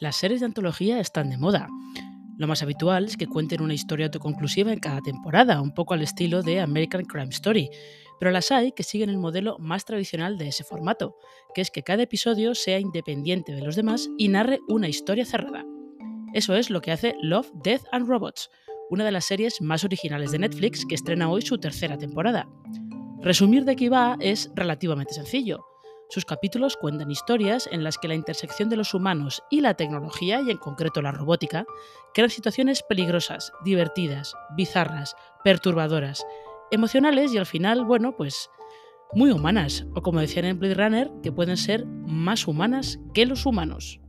Las series de antología están de moda. Lo más habitual es que cuenten una historia autoconclusiva en cada temporada, un poco al estilo de American Crime Story, pero las hay que siguen el modelo más tradicional de ese formato, que es que cada episodio sea independiente de los demás y narre una historia cerrada. Eso es lo que hace Love, Death and Robots, una de las series más originales de Netflix que estrena hoy su tercera temporada. Resumir de qué va es relativamente sencillo. Sus capítulos cuentan historias en las que la intersección de los humanos y la tecnología, y en concreto la robótica, crean situaciones peligrosas, divertidas, bizarras, perturbadoras, emocionales y al final, bueno, pues muy humanas, o como decían en Blade Runner, que pueden ser más humanas que los humanos.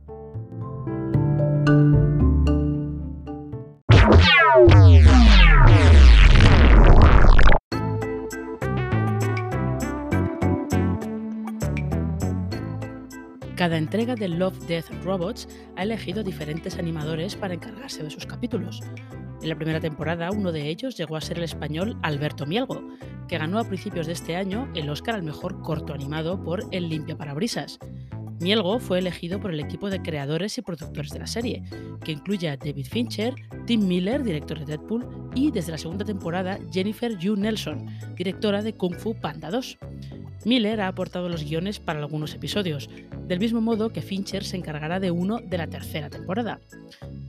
Cada entrega de Love, Death Robots ha elegido diferentes animadores para encargarse de sus capítulos. En la primera temporada, uno de ellos llegó a ser el español Alberto Mielgo, que ganó a principios de este año el Oscar al mejor corto animado por El Limpia Parabrisas. Mielgo fue elegido por el equipo de creadores y productores de la serie, que incluye a David Fincher, Tim Miller, director de Deadpool, y desde la segunda temporada Jennifer Yu Nelson, directora de Kung Fu Panda 2. Miller ha aportado los guiones para algunos episodios, del mismo modo que Fincher se encargará de uno de la tercera temporada.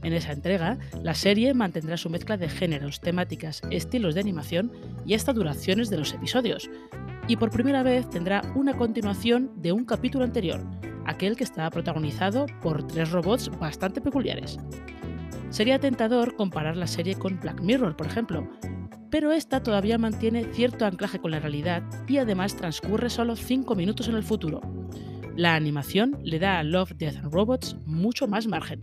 En esa entrega, la serie mantendrá su mezcla de géneros, temáticas, estilos de animación y hasta duraciones de los episodios, y por primera vez tendrá una continuación de un capítulo anterior, aquel que estaba protagonizado por tres robots bastante peculiares. Sería tentador comparar la serie con Black Mirror, por ejemplo, pero esta todavía mantiene cierto anclaje con la realidad y además transcurre solo 5 minutos en el futuro. La animación le da a Love, Death and Robots mucho más margen.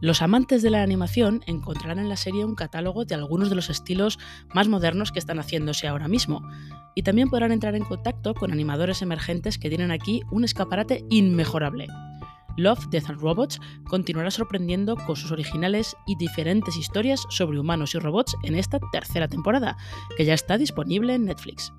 Los amantes de la animación encontrarán en la serie un catálogo de algunos de los estilos más modernos que están haciéndose ahora mismo, y también podrán entrar en contacto con animadores emergentes que tienen aquí un escaparate inmejorable. Love, Death and Robots continuará sorprendiendo con sus originales y diferentes historias sobre humanos y robots en esta tercera temporada, que ya está disponible en Netflix.